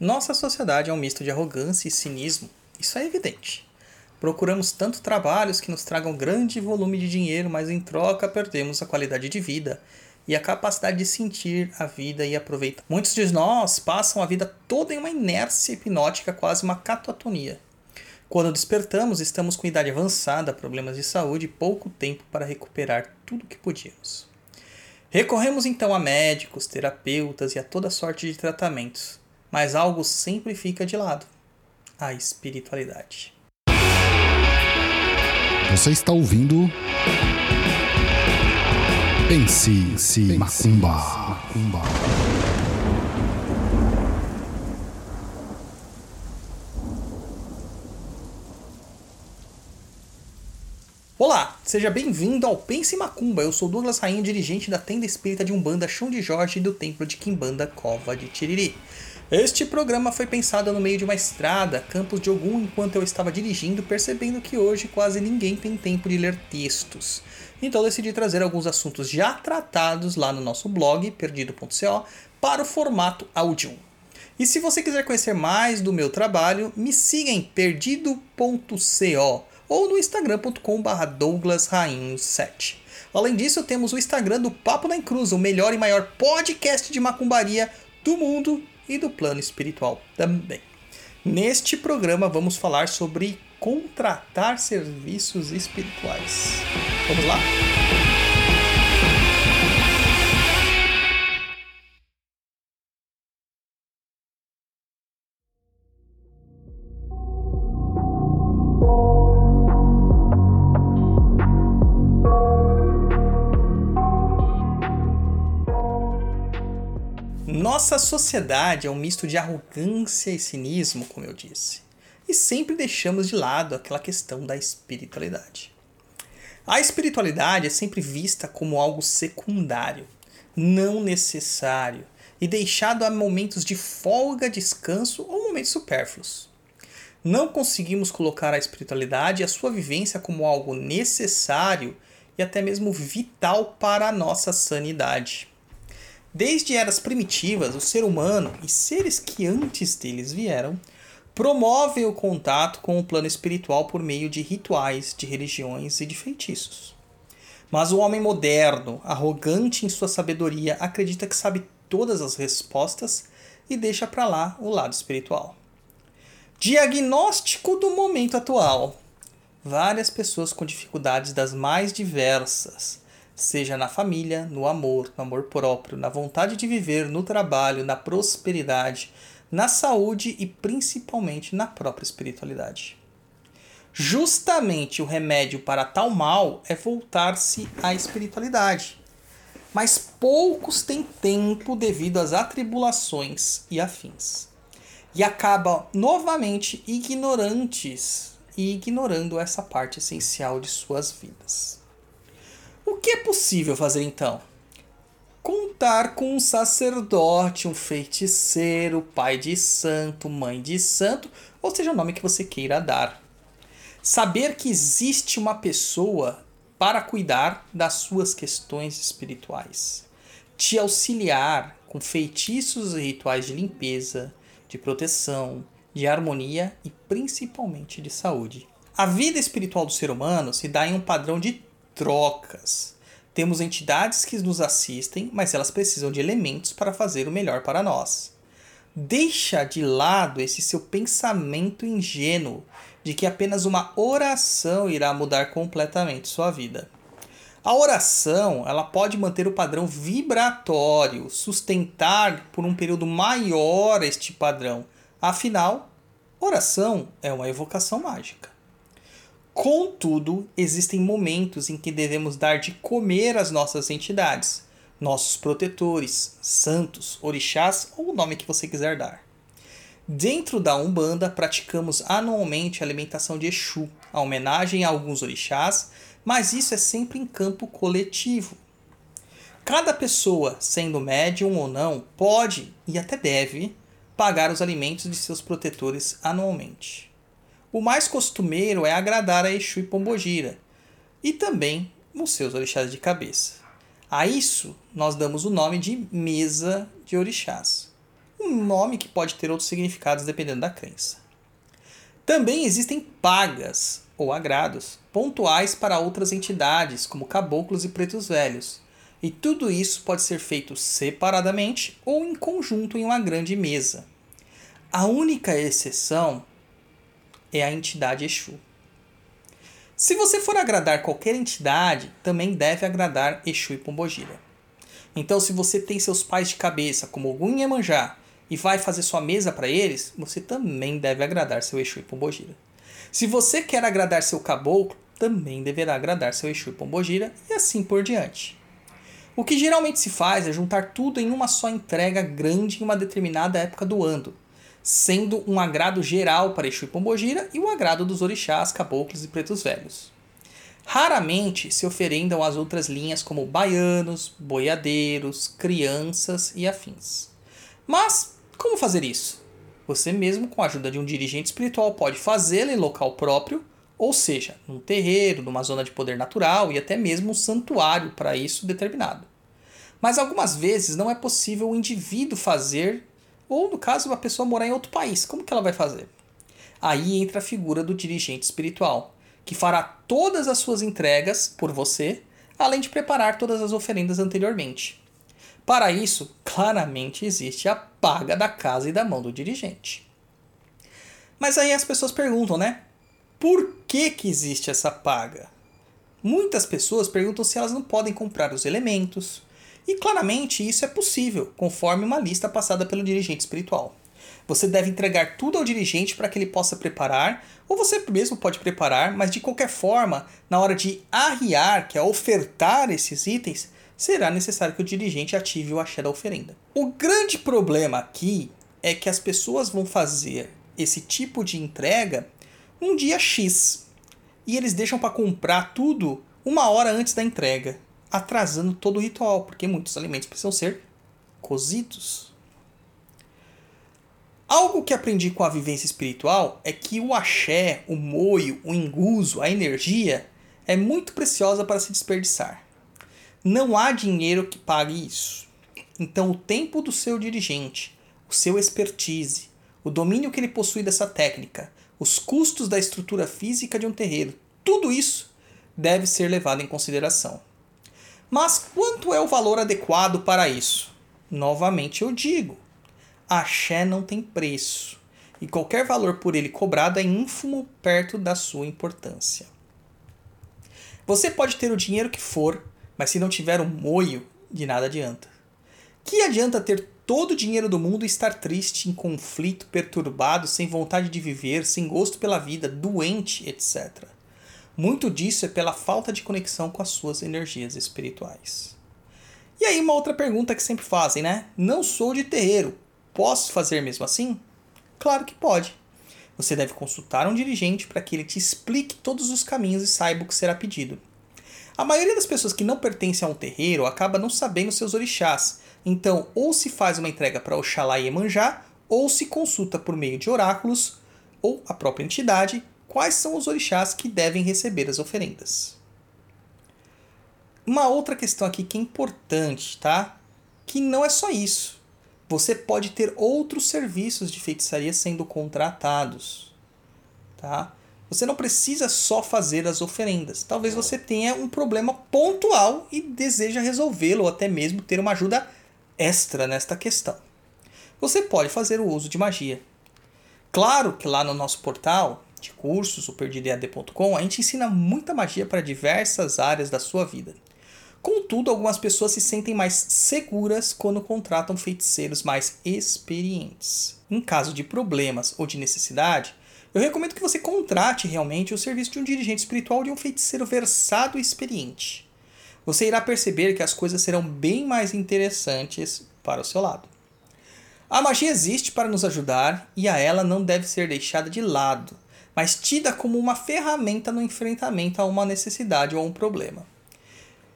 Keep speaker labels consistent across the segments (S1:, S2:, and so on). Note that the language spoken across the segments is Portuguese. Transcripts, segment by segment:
S1: Nossa sociedade é um misto de arrogância e cinismo, isso é evidente. Procuramos tanto trabalhos que nos tragam grande volume de dinheiro, mas em troca perdemos a qualidade de vida e a capacidade de sentir a vida e aproveitar. Muitos de nós passam a vida toda em uma inércia hipnótica, quase uma catatonia. Quando despertamos, estamos com idade avançada, problemas de saúde e pouco tempo para recuperar tudo o que podíamos. Recorremos então a médicos, terapeutas e a toda sorte de tratamentos mas algo sempre fica de lado: a espiritualidade.
S2: Você está ouvindo. Pense, Pense Macumba. Macumba.
S1: Olá, seja bem-vindo ao Pense Macumba. Eu sou Douglas Rainha, dirigente da tenda espírita de Umbanda Chão de Jorge e do Templo de Quimbanda Cova de Tiriri. Este programa foi pensado no meio de uma estrada, Campos de Ogum, enquanto eu estava dirigindo, percebendo que hoje quase ninguém tem tempo de ler textos. Então decidi trazer alguns assuntos já tratados lá no nosso blog, perdido.co, para o formato áudio. E se você quiser conhecer mais do meu trabalho, me siga em perdido.co ou no instagram.com.br douglasrainho7. Além disso, temos o Instagram do Papo na Cruz, o melhor e maior podcast de macumbaria do mundo e do plano espiritual também. Neste programa vamos falar sobre contratar serviços espirituais. Vamos lá? Nossa sociedade é um misto de arrogância e cinismo, como eu disse, e sempre deixamos de lado aquela questão da espiritualidade. A espiritualidade é sempre vista como algo secundário, não necessário e deixado a momentos de folga, descanso ou momentos supérfluos. Não conseguimos colocar a espiritualidade e a sua vivência como algo necessário e até mesmo vital para a nossa sanidade. Desde eras primitivas, o ser humano e seres que antes deles vieram promovem o contato com o plano espiritual por meio de rituais, de religiões e de feitiços. Mas o homem moderno, arrogante em sua sabedoria, acredita que sabe todas as respostas e deixa para lá o lado espiritual. Diagnóstico do momento atual. Várias pessoas com dificuldades das mais diversas seja na família, no amor, no amor próprio, na vontade de viver, no trabalho, na prosperidade, na saúde e principalmente na própria espiritualidade. Justamente o remédio para tal mal é voltar-se à espiritualidade. Mas poucos têm tempo devido às atribulações e afins. E acabam novamente ignorantes e ignorando essa parte essencial de suas vidas. O que é possível fazer então? Contar com um sacerdote, um feiticeiro, pai de santo, mãe de santo, ou seja, o nome que você queira dar. Saber que existe uma pessoa para cuidar das suas questões espirituais. Te auxiliar com feitiços e rituais de limpeza, de proteção, de harmonia e principalmente de saúde. A vida espiritual do ser humano se dá em um padrão de trocas. Temos entidades que nos assistem, mas elas precisam de elementos para fazer o melhor para nós. Deixa de lado esse seu pensamento ingênuo de que apenas uma oração irá mudar completamente sua vida. A oração, ela pode manter o padrão vibratório, sustentar por um período maior este padrão. Afinal, oração é uma evocação mágica. Contudo, existem momentos em que devemos dar de comer às nossas entidades, nossos protetores, santos, orixás ou o nome que você quiser dar. Dentro da Umbanda, praticamos anualmente a alimentação de Exu, a homenagem a alguns orixás, mas isso é sempre em campo coletivo. Cada pessoa, sendo médium ou não, pode e até deve pagar os alimentos de seus protetores anualmente. O mais costumeiro é agradar a Exu e Pombogira, e também os seus orixás de cabeça. A isso nós damos o nome de mesa de orixás. um nome que pode ter outros significados dependendo da crença. Também existem pagas ou agrados pontuais para outras entidades, como caboclos e pretos velhos, e tudo isso pode ser feito separadamente ou em conjunto em uma grande mesa. A única exceção é a entidade Exu. Se você for agradar qualquer entidade, também deve agradar Exu e Pombogira. Então, se você tem seus pais de cabeça, como Ogum e Iemanjá, e vai fazer sua mesa para eles, você também deve agradar seu Exu e Pombogira. Se você quer agradar seu caboclo, também deverá agradar seu Exu e Pombogira, e assim por diante. O que geralmente se faz é juntar tudo em uma só entrega grande em uma determinada época do ano, sendo um agrado geral para Exu e Pombogira e o agrado dos orixás, caboclos e pretos velhos. Raramente se oferendam as outras linhas como baianos, boiadeiros, crianças e afins. Mas como fazer isso? Você mesmo, com a ajuda de um dirigente espiritual, pode fazê-lo em local próprio, ou seja, num terreiro, numa zona de poder natural e até mesmo um santuário para isso determinado. Mas algumas vezes não é possível o indivíduo fazer, ou no caso, uma pessoa morar em outro país. Como que ela vai fazer? Aí entra a figura do dirigente espiritual, que fará todas as suas entregas por você, além de preparar todas as oferendas anteriormente. Para isso, claramente existe a paga da casa e da mão do dirigente. Mas aí as pessoas perguntam, né? Por que, que existe essa paga? Muitas pessoas perguntam se elas não podem comprar os elementos, e claramente isso é possível, conforme uma lista passada pelo dirigente espiritual. Você deve entregar tudo ao dirigente para que ele possa preparar, ou você mesmo pode preparar, mas de qualquer forma, na hora de arriar, que é ofertar esses itens, será necessário que o dirigente ative o axé da oferenda. O grande problema aqui é que as pessoas vão fazer esse tipo de entrega um dia X e eles deixam para comprar tudo uma hora antes da entrega atrasando todo o ritual, porque muitos alimentos precisam ser cozidos. Algo que aprendi com a vivência espiritual é que o axé, o moio, o enguso, a energia é muito preciosa para se desperdiçar. Não há dinheiro que pague isso. Então, o tempo do seu dirigente, o seu expertise, o domínio que ele possui dessa técnica, os custos da estrutura física de um terreiro, tudo isso deve ser levado em consideração. Mas quanto é o valor adequado para isso? Novamente eu digo: axé não tem preço, e qualquer valor por ele cobrado é ínfimo perto da sua importância. Você pode ter o dinheiro que for, mas se não tiver um moio, de nada adianta. Que adianta ter todo o dinheiro do mundo e estar triste, em conflito, perturbado, sem vontade de viver, sem gosto pela vida, doente, etc. Muito disso é pela falta de conexão com as suas energias espirituais. E aí, uma outra pergunta que sempre fazem, né? Não sou de terreiro, posso fazer mesmo assim? Claro que pode. Você deve consultar um dirigente para que ele te explique todos os caminhos e saiba o que será pedido. A maioria das pessoas que não pertencem a um terreiro acaba não sabendo seus orixás, então ou se faz uma entrega para Oxalá e Emanjá, ou se consulta por meio de oráculos, ou a própria entidade, quais são os orixás que devem receber as oferendas. Uma outra questão aqui que é importante, tá? Que não é só isso. Você pode ter outros serviços de feitiçaria sendo contratados, tá? Você não precisa só fazer as oferendas. Talvez você tenha um problema pontual e deseja resolvê-lo ou até mesmo ter uma ajuda extra nesta questão. Você pode fazer o uso de magia. Claro que lá no nosso portal de cursos, o perdidead.com, a gente ensina muita magia para diversas áreas da sua vida. Contudo, algumas pessoas se sentem mais seguras quando contratam feiticeiros mais experientes. Em caso de problemas ou de necessidade, eu recomendo que você contrate realmente o serviço de um dirigente espiritual de um feiticeiro versado e experiente. Você irá perceber que as coisas serão bem mais interessantes para o seu lado. A magia existe para nos ajudar e a ela não deve ser deixada de lado mas tida como uma ferramenta no enfrentamento a uma necessidade ou a um problema.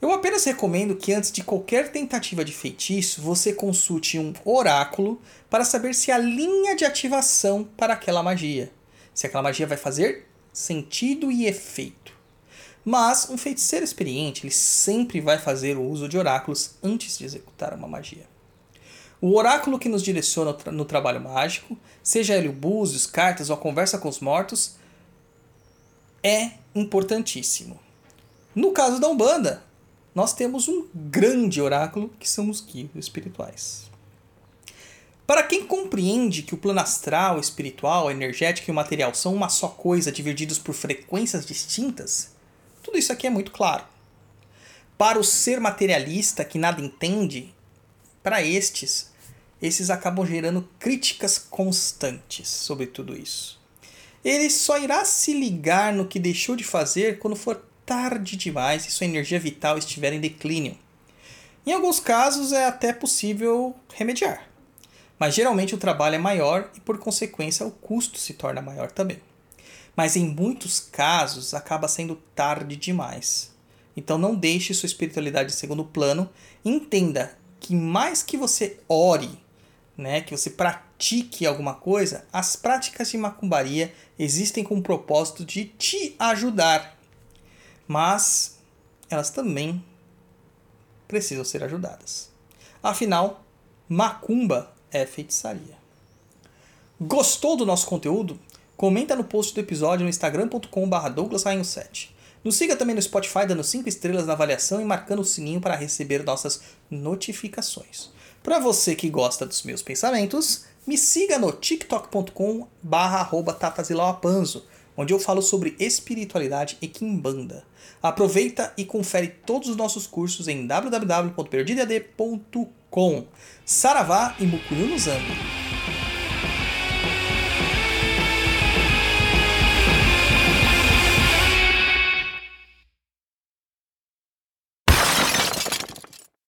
S1: Eu apenas recomendo que antes de qualquer tentativa de feitiço, você consulte um oráculo para saber se há linha de ativação para aquela magia, se aquela magia vai fazer sentido e efeito. Mas um feiticeiro experiente ele sempre vai fazer o uso de oráculos antes de executar uma magia. O oráculo que nos direciona no trabalho mágico, seja ele o búzios, cartas ou a conversa com os mortos, é importantíssimo. No caso da Umbanda, nós temos um grande oráculo que são os guias espirituais. Para quem compreende que o plano astral, espiritual, energético e o material são uma só coisa divididos por frequências distintas, tudo isso aqui é muito claro. Para o ser materialista que nada entende, para estes, esses acabam gerando críticas constantes sobre tudo isso. Ele só irá se ligar no que deixou de fazer quando for tarde demais e sua energia vital estiver em declínio. Em alguns casos é até possível remediar, mas geralmente o trabalho é maior e por consequência o custo se torna maior também. Mas em muitos casos acaba sendo tarde demais. Então não deixe sua espiritualidade em segundo plano. Entenda que mais que você ore, né, que você pratique alguma coisa, as práticas de macumbaria existem com o propósito de te ajudar mas elas também precisam ser ajudadas. Afinal, macumba é feitiçaria. Gostou do nosso conteúdo? Comenta no post do episódio no instagram.com.br douglasrainho7. Nos siga também no Spotify dando 5 estrelas na avaliação e marcando o sininho para receber nossas notificações. Para você que gosta dos meus pensamentos, me siga no tiktok.com barra onde eu falo sobre espiritualidade e quimbanda. Aproveita e confere todos os nossos cursos em www.perdidad.com. Saravá e Mukuyu no Zambi.